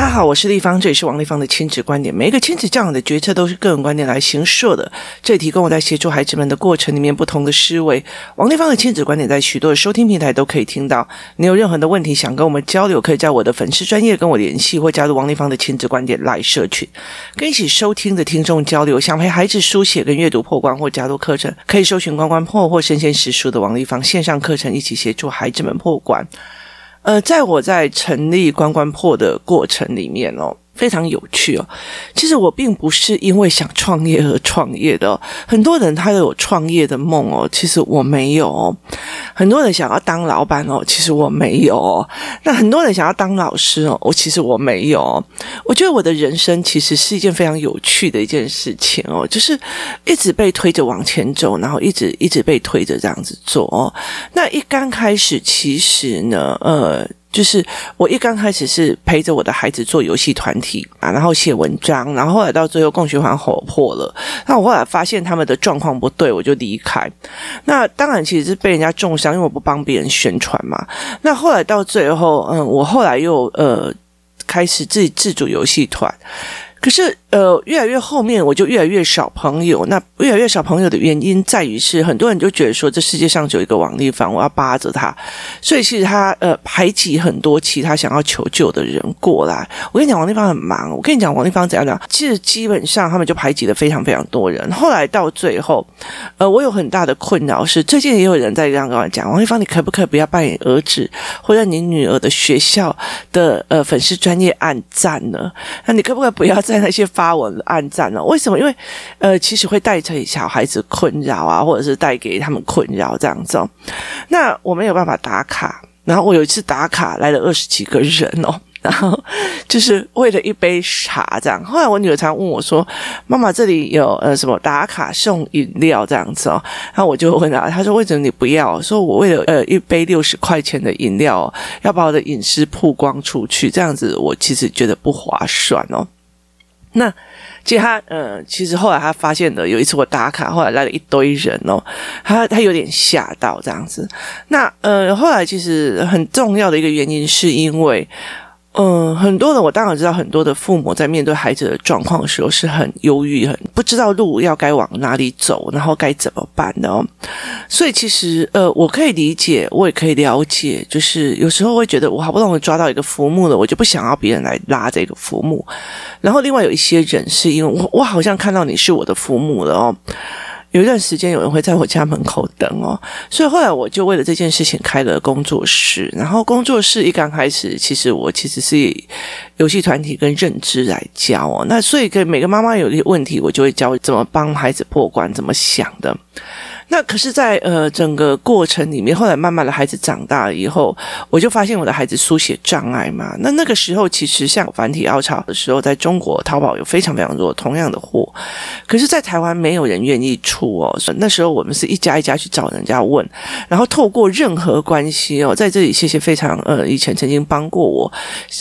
大家好，我是丽芳，这里是王立芳的亲子观点。每一个亲子教养的决策都是个人观点来形设的，这里提供我在协助孩子们的过程里面不同的思维。王立芳的亲子观点在许多的收听平台都可以听到。你有任何的问题想跟我们交流，可以在我的粉丝专业跟我联系，或加入王立芳的亲子观点来社群，跟一起收听的听众交流。想陪孩子书写跟阅读破关或加入课程，可以搜寻关关破或身先实书的王立芳线上课程，一起协助孩子们破关。呃，在我在成立关关破的过程里面哦。非常有趣哦！其实我并不是因为想创业而创业的，很多人他都有创业的梦哦，其实我没有。很多人想要当老板哦，其实我没有。那很多人想要当老师哦，我其实我没有。我觉得我的人生其实是一件非常有趣的一件事情哦，就是一直被推着往前走，然后一直一直被推着这样子做哦。那一刚开始，其实呢，呃。就是我一刚开始是陪着我的孩子做游戏团体啊，然后写文章，然后后来到最后共学团火破了，那我后来发现他们的状况不对，我就离开。那当然其实是被人家中伤，因为我不帮别人宣传嘛。那后来到最后，嗯，我后来又呃开始自己自主游戏团。可是，呃，越来越后面，我就越来越少朋友。那越来越少朋友的原因在于是，很多人就觉得说，这世界上只有一个王丽芳，我要扒着他。所以，其实他呃排挤很多其他想要求救的人过来。我跟你讲，王丽芳很忙。我跟你讲，王丽芳怎样讲？其实基本上他们就排挤了非常非常多人。后来到最后，呃，我有很大的困扰是，最近也有人在这样跟我讲，王丽芳，你可不可以不要扮演儿子或者你女儿的学校的呃粉丝专业按赞呢？那你可不可以不要？在那些发文暗赞呢？为什么？因为呃，其实会带给小孩子困扰啊，或者是带给他们困扰这样子哦。那我没有办法打卡，然后我有一次打卡来了二十几个人哦，然后就是为了一杯茶这样。后来我女儿常问我说：“妈妈，这里有呃什么打卡送饮料这样子哦？”然后我就问她，她说：“为什么你不要？”说我为了呃一杯六十块钱的饮料，要把我的隐私曝光出去，这样子我其实觉得不划算哦。那其实他呃，其实后来他发现的，有一次我打卡，后来来了一堆人哦，他他有点吓到这样子。那呃，后来其实很重要的一个原因是因为。嗯，很多的我当然知道，很多的父母在面对孩子的状况的时候是很忧郁，很不知道路要该往哪里走，然后该怎么办的。所以其实呃，我可以理解，我也可以了解，就是有时候会觉得我好不容易抓到一个浮木了，我就不想要别人来拉这个浮木。然后另外有一些人是因为我我好像看到你是我的浮木了哦。有一段时间，有人会在我家门口等哦，所以后来我就为了这件事情开了工作室。然后工作室一刚开始，其实我其实是以游戏团体跟认知来教哦。那所以跟每个妈妈有一些问题，我就会教怎么帮孩子破关，怎么想的。那可是在，呃整个过程里面，后来慢慢的孩子长大了以后，我就发现我的孩子书写障碍嘛。那那个时候，其实像繁体凹槽的时候，在中国淘宝有非常非常多同样的货，可是，在台湾没有人愿意出哦。那时候我们是一家一家去找人家问，然后透过任何关系哦，在这里谢谢非常呃以前曾经帮过我，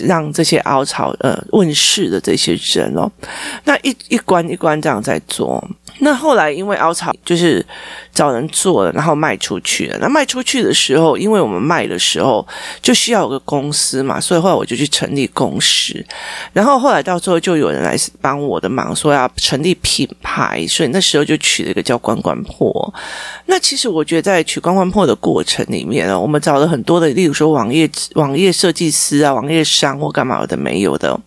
让这些凹槽呃问世的这些人哦，那一一关一关这样在做。那后来因为凹槽就是找人做了，然后卖出去了。那卖出去的时候，因为我们卖的时候就需要有个公司嘛，所以后来我就去成立公司。然后后来到最后就有人来帮我的忙，说要成立品牌，所以那时候就取了一个叫“关关破”。那其实我觉得在取“关关破”的过程里面呢，我们找了很多的，例如说网页网页设计师啊、网页商或干嘛的没有的。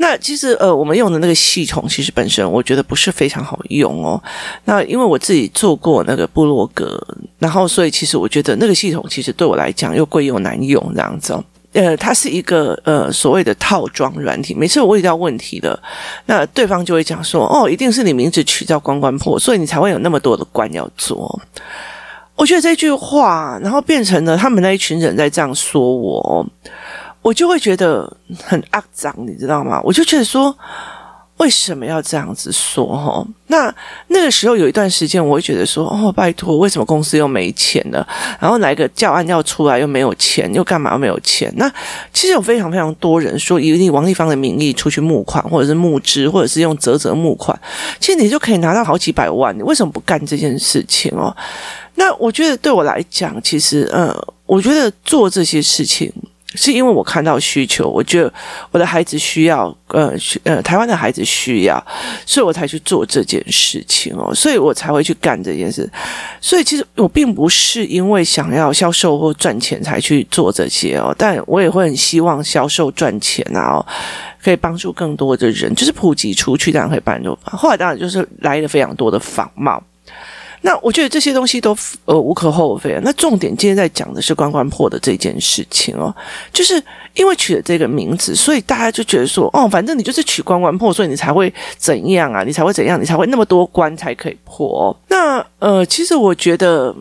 那其实呃，我们用的那个系统其实本身我觉得不是非常好用哦。那因为我自己做过那个部落格，然后所以其实我觉得那个系统其实对我来讲又贵又难用这样子。呃，它是一个呃所谓的套装软体。每次我遇到问题的，那对方就会讲说：“哦，一定是你名字取叫关关破，所以你才会有那么多的关要做。”我觉得这句话，然后变成了他们那一群人在这样说我。我就会觉得很肮脏，你知道吗？我就觉得说，为什么要这样子说？哈，那那个时候有一段时间，我会觉得说，哦，拜托，为什么公司又没钱了？然后来个教案要出来又没有钱，又干嘛又没有钱？那其实有非常非常多人说，以王丽芳的名义出去募款，或者是募资，或者是用泽泽募款，其实你就可以拿到好几百万。你为什么不干这件事情哦？那我觉得对我来讲，其实，呃，我觉得做这些事情。是因为我看到需求，我觉得我的孩子需要，呃，呃，台湾的孩子需要，所以我才去做这件事情哦，所以我才会去干这件事。所以其实我并不是因为想要销售或赚钱才去做这些哦，但我也会很希望销售赚钱啊，哦，可以帮助更多的人，就是普及出去，这样可以帮助。后来当然就是来了非常多的仿冒。那我觉得这些东西都呃无可厚非啊。那重点今天在讲的是关关破的这件事情哦，就是因为取了这个名字，所以大家就觉得说，哦，反正你就是取关关破，所以你才会怎样啊？你才会怎样？你才会那么多关才可以破。那呃，其实我觉得。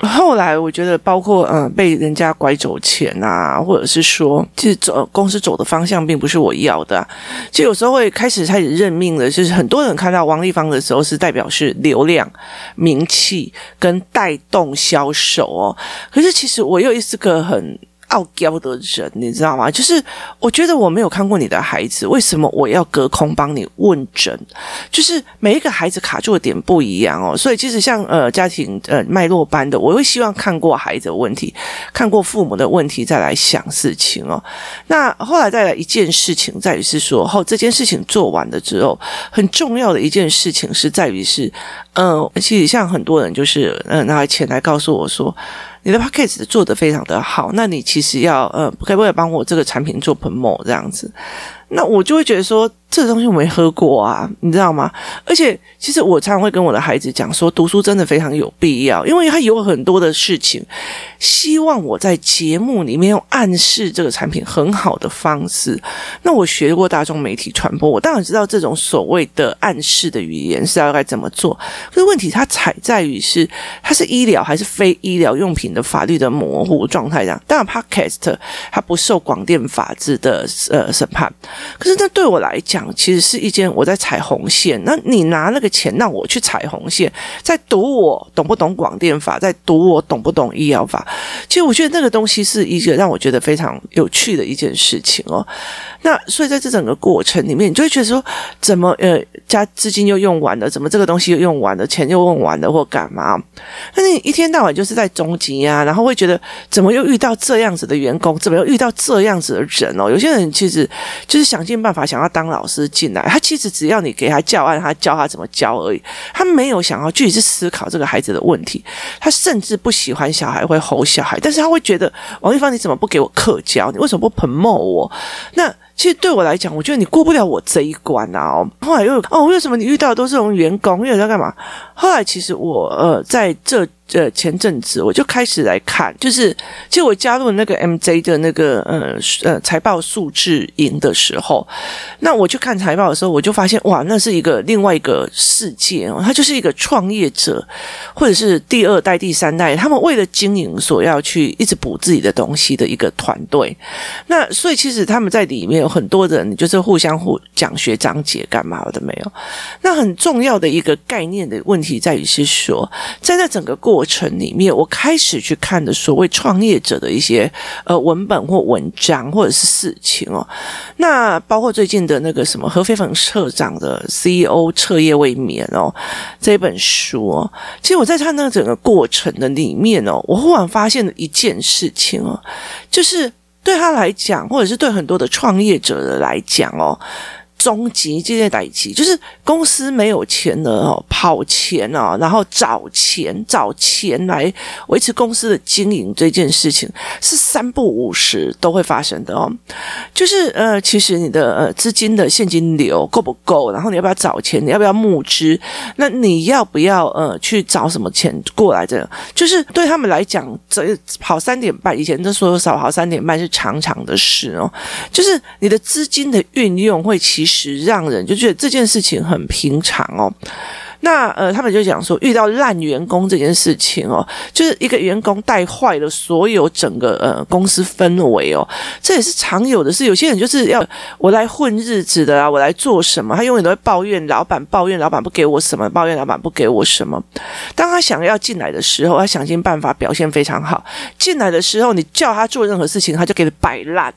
后来我觉得，包括嗯、被人家拐走钱啊，或者是说，其实走公司走的方向并不是我要的、啊。其实有时候会开始开始认命了，就是很多人看到王立芳的时候，是代表是流量、名气跟带动销售哦。可是其实我又是个很。傲娇的人，你知道吗？就是我觉得我没有看过你的孩子，为什么我要隔空帮你问诊？就是每一个孩子卡住的点不一样哦，所以其实像呃家庭呃脉络般的，我会希望看过孩子的问题，看过父母的问题再来想事情哦。那后来再来一件事情，在于是说，后这件事情做完了之后，很重要的一件事情是在于是，嗯、其实像很多人就是嗯、呃、拿钱来告诉我说。你的 p a c k a g e 做得非常的好，那你其实要呃，可不可以帮我这个产品做 promo 这样子？那我就会觉得说。这东西我没喝过啊，你知道吗？而且，其实我常常会跟我的孩子讲说，读书真的非常有必要，因为他有很多的事情，希望我在节目里面用暗示这个产品很好的方式。那我学过大众媒体传播，我当然知道这种所谓的暗示的语言是要该怎么做。可是问题它踩在于是，它是医疗还是非医疗用品的法律的模糊状态上。当然，Podcast 它不受广电法制的呃审判，可是这对我来讲。其实是一件我在踩红线，那你拿那个钱让我去踩红线，在赌我懂不懂广电法，在赌我懂不懂医疗法。其实我觉得那个东西是一个让我觉得非常有趣的一件事情哦。那所以在这整个过程里面，你就会觉得说，怎么呃，加资金又用完了，怎么这个东西又用完了，钱又用完了，或干嘛？那你一天到晚就是在终极啊，然后会觉得怎么又遇到这样子的员工，怎么又遇到这样子的人哦？有些人其实就是想尽办法想要当老师进来，他其实只要你给他教案，他教他怎么教而已，他没有想要具体去思考这个孩子的问题，他甚至不喜欢小孩会吼小孩，但是他会觉得王丽芳你怎么不给我课教？你为什么不捧我？那。其实对我来讲，我觉得你过不了我这一关啊！后来又哦，为什么你遇到都是这种员工？因为在干嘛？后来其实我呃在这。呃，前阵子我就开始来看，就是其实我加入那个 MJ 的那个呃呃财报数字营的时候，那我去看财报的时候，我就发现哇，那是一个另外一个世界哦，他就是一个创业者或者是第二代、第三代，他们为了经营所要去一直补自己的东西的一个团队。那所以其实他们在里面很多人，就是互相互讲学长姐干嘛的没有？那很重要的一个概念的问题在于是说，在那整个过。程里面，我开始去看的所谓创业者的一些呃文本或文章或者是事情哦，那包括最近的那个什么何飞凡社长的 CEO 彻夜未眠哦这本书哦，其实我在看那个整个过程的里面哦，我忽然发现了一件事情哦，就是对他来讲，或者是对很多的创业者来讲哦。终极这些代际，就是公司没有钱了哦，跑钱哦，然后找钱找钱来维持公司的经营这件事情是三不五时都会发生的哦。就是呃，其实你的呃资金的现金流够不够？然后你要不要找钱？你要不要募资？那你要不要呃去找什么钱过来？这样就是对他们来讲，这跑三点半以前都说少跑三点半是常常的事哦。就是你的资金的运用会其实。实让人就觉得这件事情很平常哦。那呃，他们就讲说，遇到烂员工这件事情哦，就是一个员工带坏了所有整个呃公司氛围哦，这也是常有的事。有些人就是要我来混日子的啊，我来做什么？他永远都会抱怨老板，抱怨老板不给我什么，抱怨老板不给我什么。当他想要进来的时候，他想尽办法表现非常好。进来的时候，你叫他做任何事情，他就给你摆烂。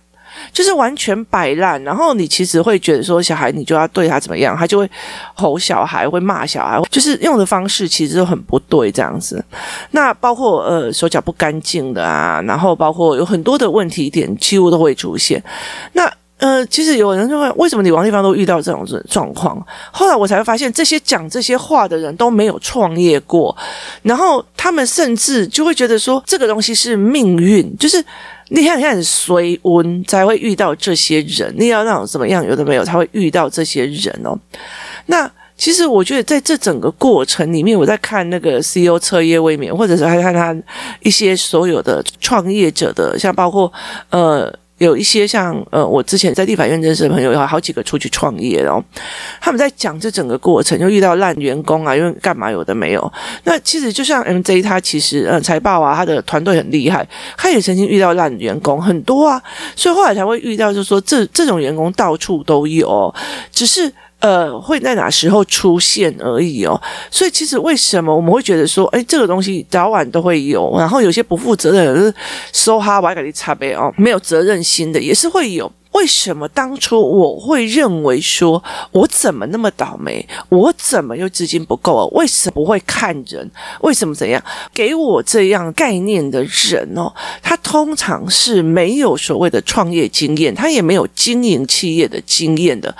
就是完全摆烂。然后你其实会觉得说，小孩你就要对他怎么样，他就会吼小孩，会骂小孩，就是用的方式其实都很不对这样子。那包括呃手脚不干净的啊，然后包括有很多的问题点，几乎都会出现。那呃，其实有人就问，为什么你王地方都遇到这种状况？后来我才会发现，这些讲这些话的人都没有创业过，然后他们甚至就会觉得说，这个东西是命运，就是你看，你看，随温才会遇到这些人，你要那种怎么样，有的没有才会遇到这些人哦。那其实我觉得，在这整个过程里面，我在看那个 CEO 彻夜未眠，或者是还看他一些所有的创业者的，像包括呃。有一些像呃，我之前在立法院认识的朋友，有好几个出去创业，然后他们在讲这整个过程，就遇到烂员工啊，因为干嘛有的没有。那其实就像 MJ，他其实呃财报啊，他的团队很厉害，他也曾经遇到烂员工很多啊，所以后来才会遇到，就是说这这种员工到处都有，只是。呃，会在哪时候出现而已哦，所以其实为什么我们会觉得说，哎，这个东西早晚都会有，然后有些不负责任的人，说哈，我还给你擦杯哦，没有责任心的也是会有。为什么当初我会认为说，我怎么那么倒霉？我怎么又资金不够啊？为什么不会看人？为什么怎样？给我这样概念的人哦，他通常是没有所谓的创业经验，他也没有经营企业的经验的，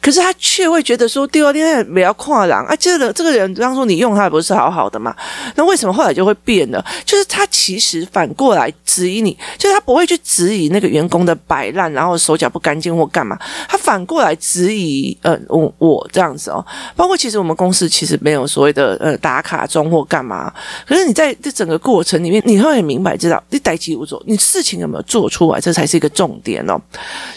可是他却会觉得说，第二天不要跨栏啊，这个这个人当初你用他不是好好的嘛？那为什么后来就会变了？就是他其实反过来质疑你，就是他不会去质疑那个员工的摆烂，然后说。手脚不干净或干嘛，他反过来质疑，呃，我我这样子哦，包括其实我们公司其实没有所谓的呃打卡钟或干嘛，可是你在这整个过程里面，你会很明白知道你待机无做，你事情有没有做出来，这才是一个重点哦。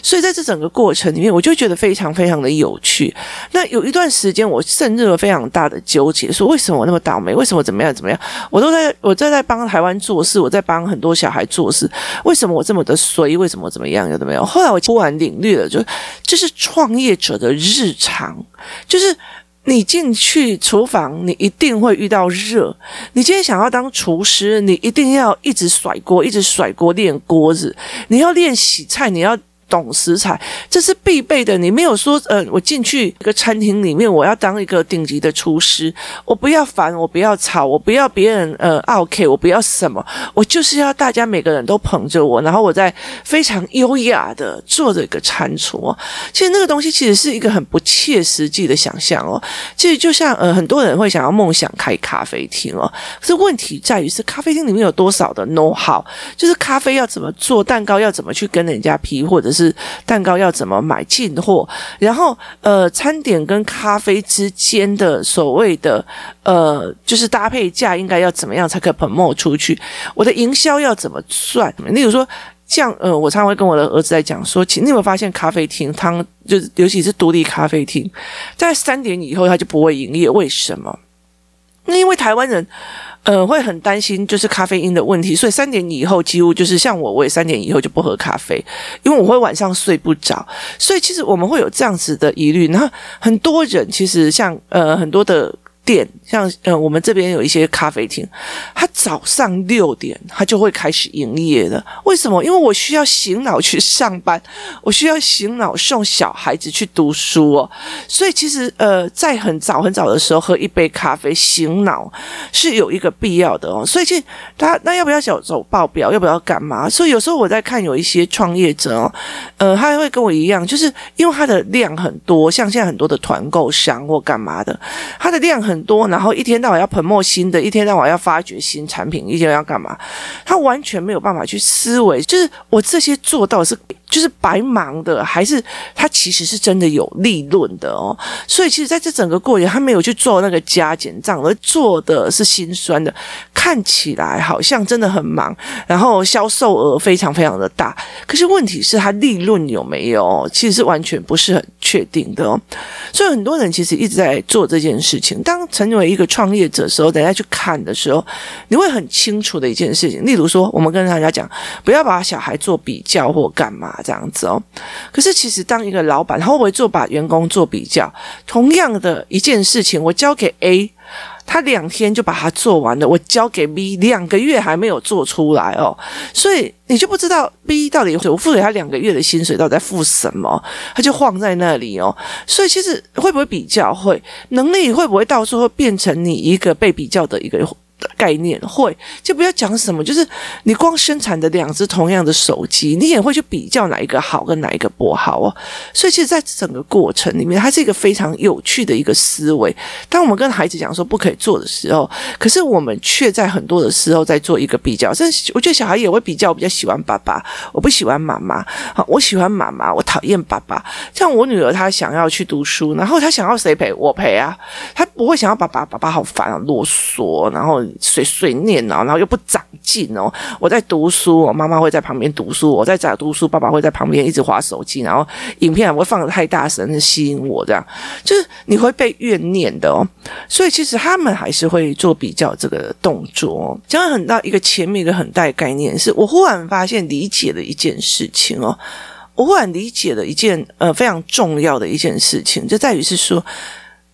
所以在这整个过程里面，我就觉得非常非常的有趣。那有一段时间，我陷入了非常大的纠结，说为什么我那么倒霉？为什么怎么样怎么样？我都在我在在帮台湾做事，我在帮很多小孩做事，为什么我这么的衰？为什么怎么样？有的没有？后来我。突然领略了，就这是创业者的日常，就是你进去厨房，你一定会遇到热。你今天想要当厨师，你一定要一直甩锅，一直甩锅练锅子。你要练洗菜，你要。懂食材，这是必备的。你没有说，呃，我进去一个餐厅里面，我要当一个顶级的厨师，我不要烦，我不要吵，我不要别人呃 OK，我不要什么，我就是要大家每个人都捧着我，然后我在非常优雅的做着一个餐厨。其实那个东西其实是一个很不切实际的想象哦。其实就像呃很多人会想要梦想开咖啡厅哦，可是问题在于是咖啡厅里面有多少的 know how，就是咖啡要怎么做，蛋糕要怎么去跟人家批，或者是。是蛋糕要怎么买进货，然后呃，餐点跟咖啡之间的所谓的呃，就是搭配价应该要怎么样才可以 promote 出去？我的营销要怎么算？例如说，像呃，我常常会跟我的儿子在讲说，请你有没有发现咖啡厅，汤就是尤其是独立咖啡厅，在三点以后他就不会营业，为什么？那因为台湾人。呃，会很担心就是咖啡因的问题，所以三点以后几乎就是像我，我也三点以后就不喝咖啡，因为我会晚上睡不着，所以其实我们会有这样子的疑虑。然后很多人其实像呃很多的。店像呃，我们这边有一些咖啡厅，他早上六点他就会开始营业了。为什么？因为我需要醒脑去上班，我需要醒脑送小孩子去读书哦。所以其实呃，在很早很早的时候喝一杯咖啡醒脑是有一个必要的哦。所以其实他那要不要小走报表，要不要干嘛？所以有时候我在看有一些创业者哦，呃，他会跟我一样，就是因为他的量很多，像现在很多的团购商或干嘛的，他的量很。多，然后一天到晚要喷墨新的，一天到晚要发掘新产品，一天要干嘛？他完全没有办法去思维，就是我这些做到是。就是白忙的，还是他其实是真的有利润的哦？所以其实在这整个过程，他没有去做那个加减账，而做的是心酸的。看起来好像真的很忙，然后销售额非常非常的大，可是问题是他利润有没有？其实是完全不是很确定的哦。所以很多人其实一直在做这件事情。当成为一个创业者的时候，等下去看的时候，你会很清楚的一件事情。例如说，我们跟大家讲，不要把小孩做比较或干嘛。这样子哦，可是其实当一个老板，他会不会做把员工做比较？同样的一件事情，我交给 A，他两天就把它做完了，我交给 B 两个月还没有做出来哦，所以你就不知道 B 到底我付给他两个月的薪水到底在付什么，他就晃在那里哦。所以其实会不会比较会能力会不会到时候变成你一个被比较的一个。概念会就不要讲什么，就是你光生产的两只同样的手机，你也会去比较哪一个好跟哪一个不好哦。所以其实，在整个过程里面，它是一个非常有趣的一个思维。当我们跟孩子讲说不可以做的时候，可是我们却在很多的时候在做一个比较。甚至我觉得小孩也会比较，比较喜欢爸爸，我不喜欢妈妈。好，我喜欢妈妈，我讨厌爸爸。像我女儿，她想要去读书，然后她想要谁陪？我陪啊。她不会想要爸爸，爸爸好烦啊，啰嗦，然后。碎碎念哦，然后又不长进哦。我在读书，我妈妈会在旁边读书；我在家读书，爸爸会在旁边一直滑手机，然后影片还会放得太大声，吸引我。这样就是你会被怨念的哦。所以其实他们还是会做比较这个动作。讲了很大一个前面一个很大概念是，我忽然发现理解了一件事情哦。我忽然理解了一件呃非常重要的一件事情，就在于是说。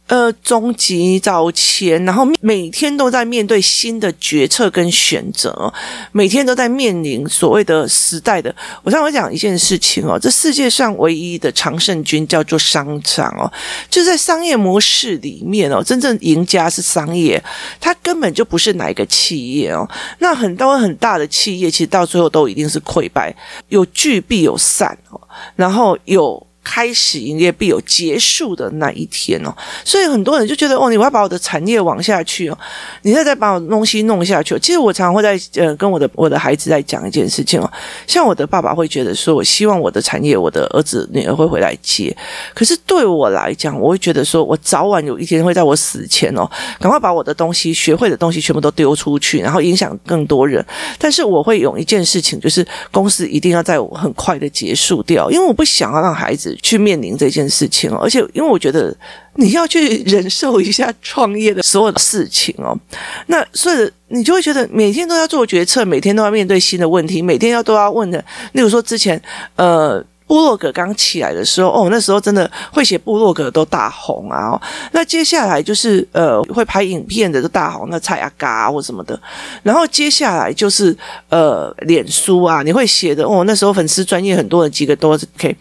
呃，终极早前，然后每天都在面对新的决策跟选择，每天都在面临所谓的时代的。我上回讲一件事情哦，这世界上唯一的常胜军叫做商场哦，就在商业模式里面哦，真正赢家是商业，它根本就不是哪一个企业哦。那很多很大的企业，其实到最后都一定是溃败，有聚必有散哦，然后有。开始营业必有结束的那一天哦，所以很多人就觉得哦，你我要把我的产业往下去哦，你再再把我东西弄下去。其实我常常会在呃跟我的我的孩子在讲一件事情哦，像我的爸爸会觉得说，我希望我的产业我的儿子女儿会回来接，可是对我来讲，我会觉得说我早晚有一天会在我死前哦，赶快把我的东西学会的东西全部都丢出去，然后影响更多人。但是我会有一件事情，就是公司一定要在我很快的结束掉，因为我不想要让孩子。去面临这件事情哦，而且因为我觉得你要去忍受一下创业的所有的事情哦，那所以你就会觉得每天都要做决策，每天都要面对新的问题，每天要都要问的，例如说之前呃。部落格刚起来的时候，哦，那时候真的会写部落格都大红啊！那接下来就是呃，会拍影片的都大红，那蔡阿嘎或什么的。然后接下来就是呃，脸书啊，你会写的哦，那时候粉丝专业很多的几个都是 OK。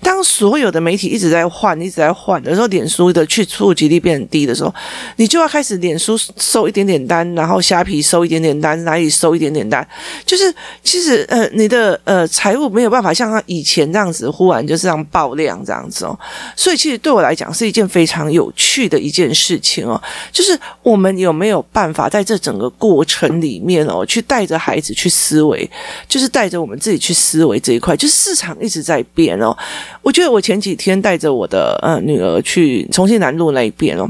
当所有的媒体一直在换，一直在换的时候，脸书的去触及率变低的时候，你就要开始脸书收一点点单，然后虾皮收一点点单，哪里收一点点单，就是其实呃，你的呃财务没有办法像他以前这样。这样子忽然就这样爆量这样子哦，所以其实对我来讲是一件非常有趣的一件事情哦，就是我们有没有办法在这整个过程里面哦，去带着孩子去思维，就是带着我们自己去思维这一块，就是市场一直在变哦。我觉得我前几天带着我的呃女儿去重庆南路那一边哦，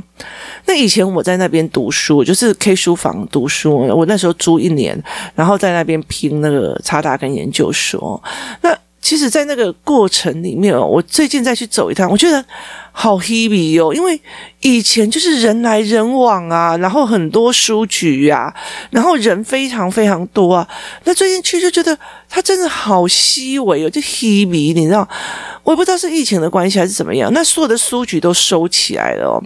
那以前我在那边读书，就是 K 书房读书，我那时候租一年，然后在那边拼那个插大跟研究所，那。其实，在那个过程里面，我最近再去走一趟，我觉得好 happy 哦，因为以前就是人来人往啊，然后很多书局啊，然后人非常非常多啊。那最近去就觉得它真的好稀微哦，就 happy，你知道。我也不知道是疫情的关系还是怎么样，那所有的书局都收起来了哦，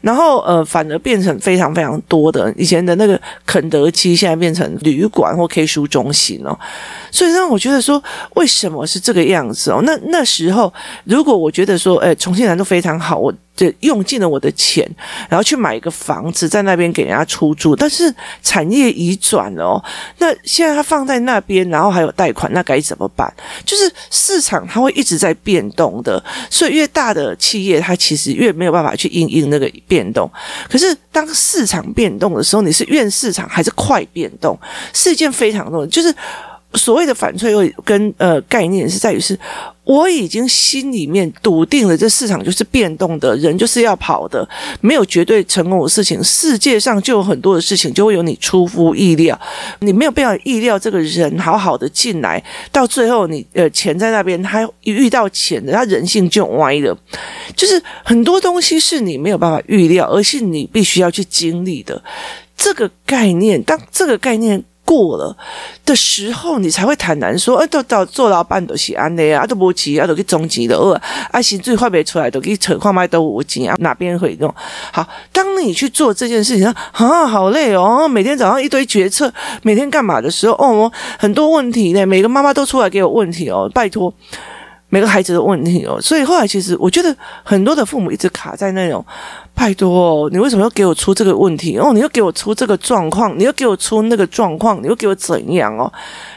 然后呃，反而变成非常非常多的以前的那个肯德基，现在变成旅馆或 K 书中心哦，所以让我觉得说，为什么是这个样子哦？那那时候如果我觉得说，哎，重庆人都非常好，我。就用尽了我的钱，然后去买一个房子，在那边给人家出租。但是产业移转了哦，那现在它放在那边，然后还有贷款，那该怎么办？就是市场它会一直在变动的，所以越大的企业，它其实越没有办法去应应那个变动。可是当市场变动的时候，你是怨市场还是快变动？是一件非常重要，就是。所谓的反脆弱跟呃概念是在于是，我已经心里面笃定了，这市场就是变动的，人就是要跑的，没有绝对成功的事情。世界上就有很多的事情，就会有你出乎意料，你没有办法意料这个人好好的进来，到最后你呃钱在那边，他一遇到钱的，他人性就歪了。就是很多东西是你没有办法预料，而是你必须要去经历的这个概念。当这个概念。过了的时候，你才会坦然说：“哎，都到做老板都是安的啊，都不急啊，都给中级的哦，啊，薪水发不出来都给扯矿卖都无钱啊，哪边会用？好，当你去做这件事情啊，好累哦，每天早上一堆决策，每天干嘛的时候，哦，很多问题呢，每个妈妈都出来给我问题哦，拜托。”每个孩子的问题哦，所以后来其实我觉得很多的父母一直卡在那种，拜托哦，你为什么要给我出这个问题哦？你又给我出这个状况，你又给我出那个状况，你又给我怎样哦？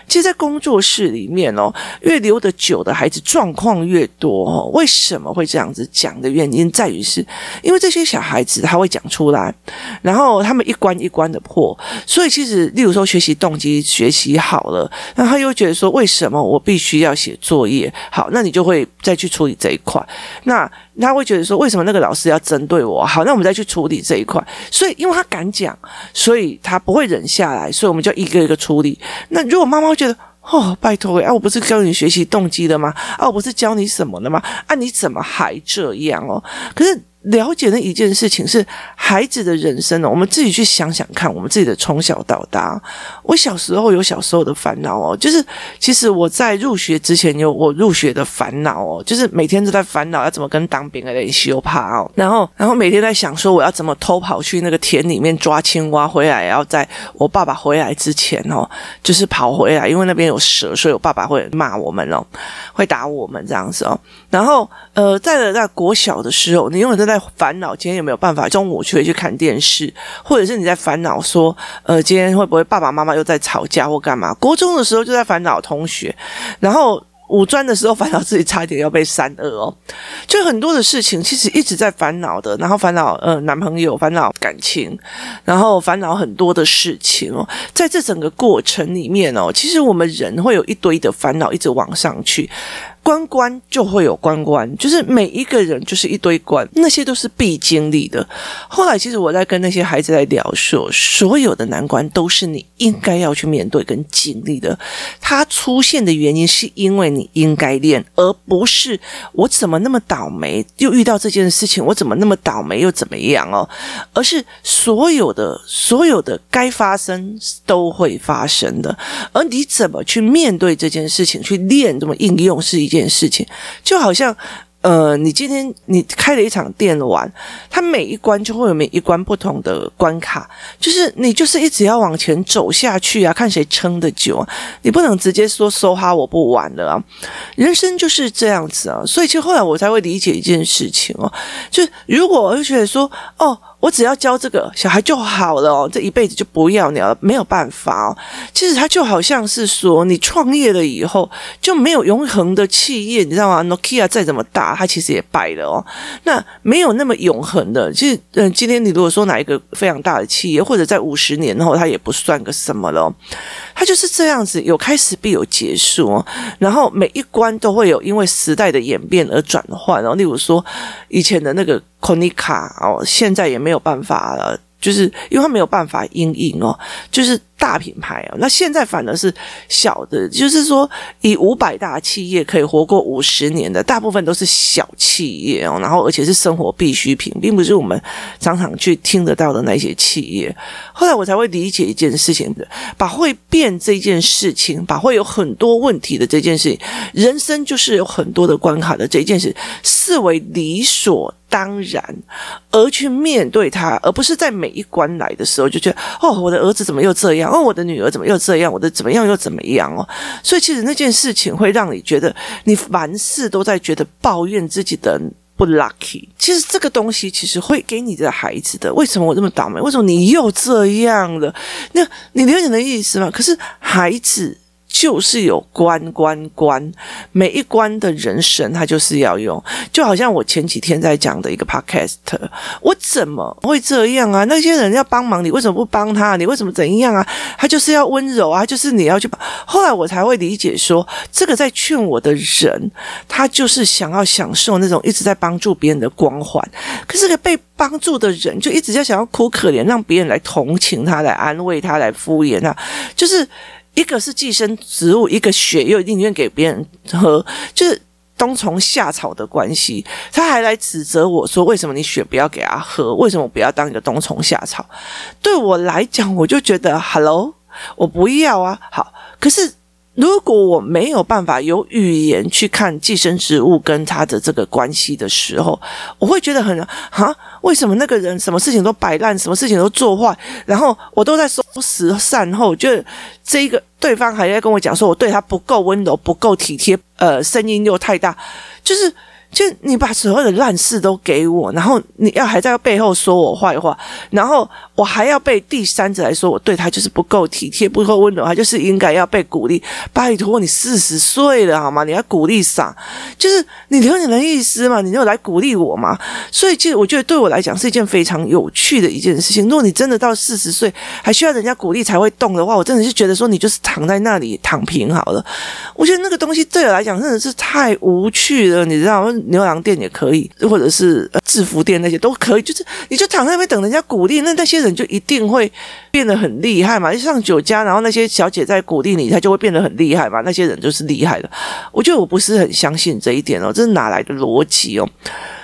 其实，在工作室里面哦，越留得久的孩子状况越多哦。为什么会这样子讲的原因在于是，因为这些小孩子他会讲出来，然后他们一关一关的破，所以其实，例如说学习动机学习好了，那他又觉得说，为什么我必须要写作业？好，那你就会再去处理这一块。那他会觉得说，为什么那个老师要针对我？好，那我们再去处理这一块。所以，因为他敢讲，所以他不会忍下来，所以我们就一个一个处理。那如果妈妈觉得，哦，拜托哎，我不是教你学习动机的吗？啊，我不是教你什么的吗？啊，你怎么还这样哦？可是。了解的一件事情是孩子的人生呢，我们自己去想想看，我们自己的从小到大，我小时候有小时候的烦恼哦，就是其实我在入学之前有我入学的烦恼哦，就是每天都在烦恼要怎么跟当兵的人修怕哦，然后然后每天在想说我要怎么偷跑去那个田里面抓青蛙回来，要在我爸爸回来之前哦，就是跑回来，因为那边有蛇，所以我爸爸会骂我们哦，会打我们这样子哦，然后呃，在在国小的时候，你永远都在。在烦恼今天有没有办法中午去去看电视，或者是你在烦恼说，呃，今天会不会爸爸妈妈又在吵架或干嘛？国中的时候就在烦恼同学，然后五专的时候烦恼自己差一点要被三二哦，就很多的事情其实一直在烦恼的，然后烦恼呃男朋友，烦恼感情，然后烦恼很多的事情哦，在这整个过程里面哦，其实我们人会有一堆的烦恼一直往上去。关关就会有关关，就是每一个人就是一堆关，那些都是必经历的。后来其实我在跟那些孩子在聊说，所有的难关都是你应该要去面对跟经历的。它出现的原因是因为你应该练，而不是我怎么那么倒霉又遇到这件事情，我怎么那么倒霉又怎么样哦？而是所有的所有的该发生都会发生的，而你怎么去面对这件事情，去练这么应用是一。件事情。就好像，呃，你今天你开了一场电玩，它每一关就会有每一关不同的关卡，就是你就是一直要往前走下去啊，看谁撑得久啊，你不能直接说收哈我不玩了啊，人生就是这样子啊，所以其实后来我才会理解一件事情哦，就是如果我就觉得说哦。我只要教这个小孩就好了哦，这一辈子就不要你了，没有办法哦。其实他就好像是说，你创业了以后就没有永恒的企业，你知道吗？Nokia 再怎么大，它其实也败了哦。那没有那么永恒的，其实嗯，今天你如果说哪一个非常大的企业，或者在五十年后，它也不算个什么了。它就是这样子，有开始必有结束哦。然后每一关都会有因为时代的演变而转换哦。例如说以前的那个。Konica 哦，现在也没有办法了，就是因为他没有办法因应哦，就是。大品牌哦，那现在反而是小的，就是说以五百大企业可以活过五十年的，大部分都是小企业哦，然后而且是生活必需品，并不是我们常常去听得到的那些企业。后来我才会理解一件事情，把会变这件事情，把会有很多问题的这件事情，人生就是有很多的关卡的这件事，视为理所当然而去面对它，而不是在每一关来的时候就觉得哦，我的儿子怎么又这样。哦，我的女儿怎么又这样？我的怎么样又怎么样哦？所以其实那件事情会让你觉得，你凡事都在觉得抱怨自己的不 lucky。其实这个东西其实会给你的孩子的，为什么我这么倒霉？为什么你又这样了？那你了解的意思吗？可是孩子。就是有关关关，每一关的人生他就是要用，就好像我前几天在讲的一个 podcast，我怎么会这样啊？那些人要帮忙，你为什么不帮他？你为什么怎样啊？他就是要温柔啊，就是你要去。后来我才会理解说，这个在劝我的人，他就是想要享受那种一直在帮助别人的光环。可是个被帮助的人，就一直在想要哭可怜，让别人来同情他，来安慰他，来敷衍他，就是。一个是寄生植物，一个血又宁愿给别人喝，就是冬虫夏草的关系。他还来指责我说：“为什么你血不要给他喝？为什么不要当一个冬虫夏草？”对我来讲，我就觉得，Hello。我不要啊。好，可是。如果我没有办法有语言去看寄生植物跟他的这个关系的时候，我会觉得很啊，为什么那个人什么事情都摆烂，什么事情都做坏，然后我都在收拾善后，就这一个对方还在跟我讲说我对他不够温柔，不够体贴，呃，声音又太大，就是。就你把所有的烂事都给我，然后你要还在背后说我坏话，然后我还要被第三者来说我对他就是不够体贴、不够温柔，他就是应该要被鼓励。拜托你四十岁了好吗？你要鼓励啥？就是你有你的意思嘛？你就来鼓励我嘛？所以其实我觉得对我来讲是一件非常有趣的一件事情。如果你真的到四十岁还需要人家鼓励才会动的话，我真的是觉得说你就是躺在那里躺平好了。我觉得那个东西对我来讲真的是太无趣了，你知道吗？牛郎店也可以，或者是制服店那些都可以，就是你就躺在那边等人家鼓励，那那些人就一定会变得很厉害嘛。一上酒家，然后那些小姐在鼓励你，她就会变得很厉害嘛。那些人就是厉害的。我觉得我不是很相信这一点哦，这是哪来的逻辑哦？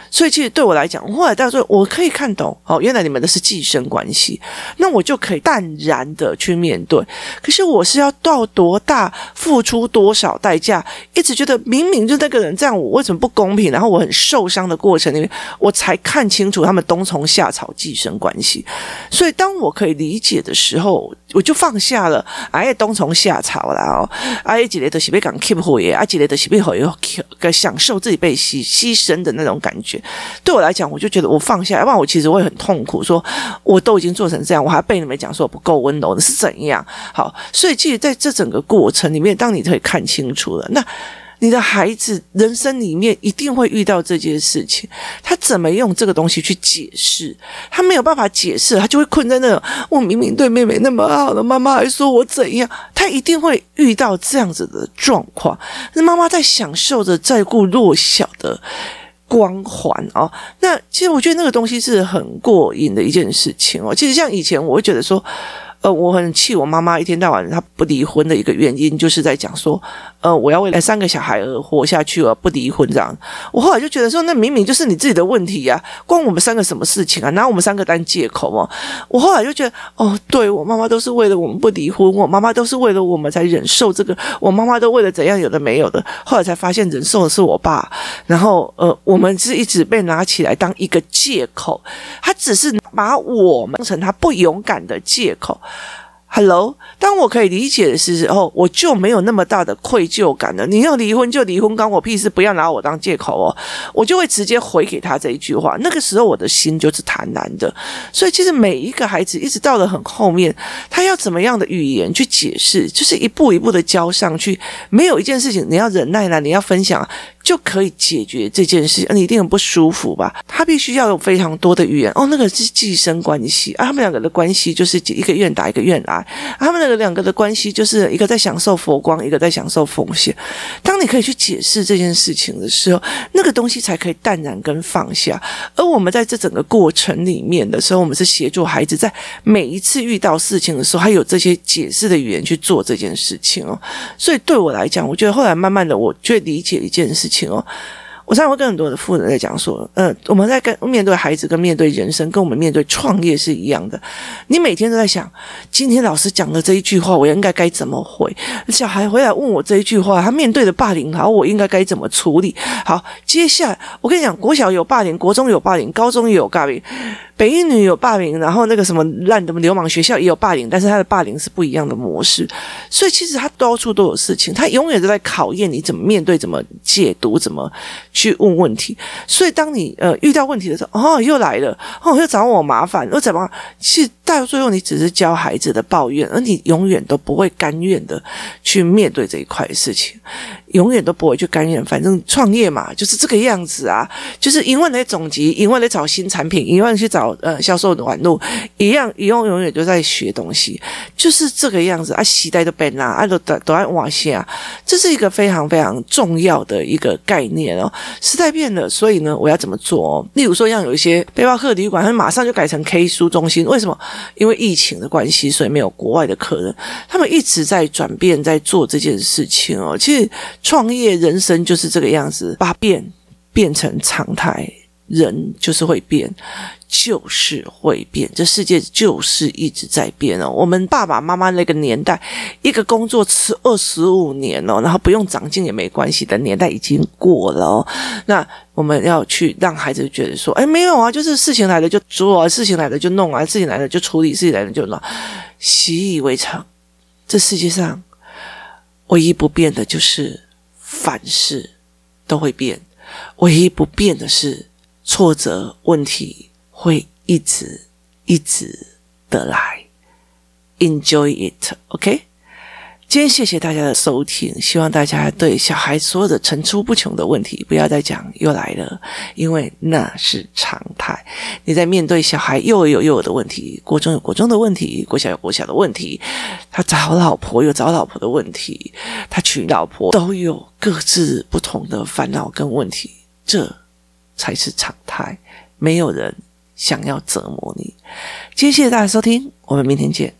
所以其实对我来讲，后来大家说我可以看懂哦，原来你们的是寄生关系，那我就可以淡然的去面对。可是我是要到多大，付出多少代价，一直觉得明明就那个人这样，我为什么不公平？然后我很受伤的过程里面，我才看清楚他们冬虫夏草寄生关系。所以当我可以理解的时候，我就放下了。哎，冬虫夏草啦哦，哎，几类的是被讲 keep 好耶，啊，几类的是被好又个享受自己被牺牺牲的那种感觉。对我来讲，我就觉得我放下，要不然我其实会很痛苦。说我都已经做成这样，我还被你们讲说不够温柔，是怎样？好，所以其实在这整个过程里面，当你可以看清楚了，那你的孩子人生里面一定会遇到这件事情。他怎么用这个东西去解释？他没有办法解释，他就会困在那种。我明明对妹妹那么好的，妈妈还说我怎样？他一定会遇到这样子的状况。那妈妈在享受着照顾弱小的。光环哦，那其实我觉得那个东西是很过瘾的一件事情哦。其实像以前我会觉得说。我很气我妈妈一天到晚她不离婚的一个原因，就是在讲说，呃，我要为了三个小孩而活下去而不离婚这样。我后来就觉得说，那明明就是你自己的问题呀，关我们三个什么事情啊？拿我们三个当借口哦。我后来就觉得，哦，对，我妈妈都是为了我们不离婚，我妈妈都是为了我们才忍受这个，我妈妈都为了怎样有的没有的。后来才发现忍受的是我爸，然后呃，我们是一直被拿起来当一个借口，他只是把我们当成他不勇敢的借口。Hello，当我可以理解的时候，我就没有那么大的愧疚感了。你要离婚就离婚，关我屁事！不要拿我当借口哦，我就会直接回给他这一句话。那个时候我的心就是坦然的。所以其实每一个孩子一直到了很后面，他要怎么样的语言去解释，就是一步一步的教上去。没有一件事情你要忍耐了，你要分享。就可以解决这件事情，你一定很不舒服吧？他必须要有非常多的语言哦，那个是寄生关系啊，他们两个的关系就是一个愿打一个愿挨，他们两个两个的关系就是一个在享受佛光，一个在享受奉献。当你可以去解释这件事情的时候，那个东西才可以淡然跟放下。而我们在这整个过程里面的时候，我们是协助孩子在每一次遇到事情的时候，还有这些解释的语言去做这件事情哦。所以对我来讲，我觉得后来慢慢的，我就会理解一件事情。情，我常常会跟很多的父人在讲说，嗯，我们在跟面对孩子，跟面对人生，跟我们面对创业是一样的。你每天都在想，今天老师讲的这一句话，我应该该怎么回？小孩回来问我这一句话，他面对的霸凌，好，我应该该怎么处理？好，接下来我跟你讲，国小有霸凌，国中有霸凌，高中也有霸凌。北一女有霸凌，然后那个什么烂的流氓学校也有霸凌，但是他的霸凌是不一样的模式，所以其实他到处都有事情，他永远都在考验你怎么面对、怎么解读、怎么去问问题。所以当你呃遇到问题的时候，哦，又来了，哦，又找我麻烦，又怎么？其实到最后你只是教孩子的抱怨，而你永远都不会甘愿的去面对这一块事情。永远都不会去甘愿，反正创业嘛，就是这个样子啊，就是因为你总结，因为你找新产品，因为去找呃销售的网络，一样，一样，永远都在学东西，就是这个样子啊。时代都变啦，啊，都都都在往下，这是一个非常非常重要的一个概念哦。时代变了，所以呢，我要怎么做哦？例如说，像有一些背包客旅馆，他马上就改成 K 书中心，为什么？因为疫情的关系，所以没有国外的客人，他们一直在转变，在做这件事情哦。其实。创业人生就是这个样子，把变变成常态，人就是会变，就是会变，这世界就是一直在变哦。我们爸爸妈妈那个年代，一个工作吃二十五年哦，然后不用长进也没关系的年代已经过了哦。那我们要去让孩子觉得说，哎，没有啊，就是事情来了就做啊，事情来了就弄啊，事情来了就处理，事情来了就弄，习以为常。这世界上唯一不变的就是凡事都会变，唯一不变的是。挫折问题会一直一直的来，Enjoy it，OK？今天谢谢大家的收听，希望大家对小孩所有的层出不穷的问题不要再讲又来了，因为那是常态。你在面对小孩幼儿有幼儿的问题，国中有国中的问题，国小有国小的问题，他找老婆有找老婆的问题，他娶老婆都有各自不同的烦恼跟问题，这。才是常态，没有人想要折磨你。今天谢谢大家收听，我们明天见。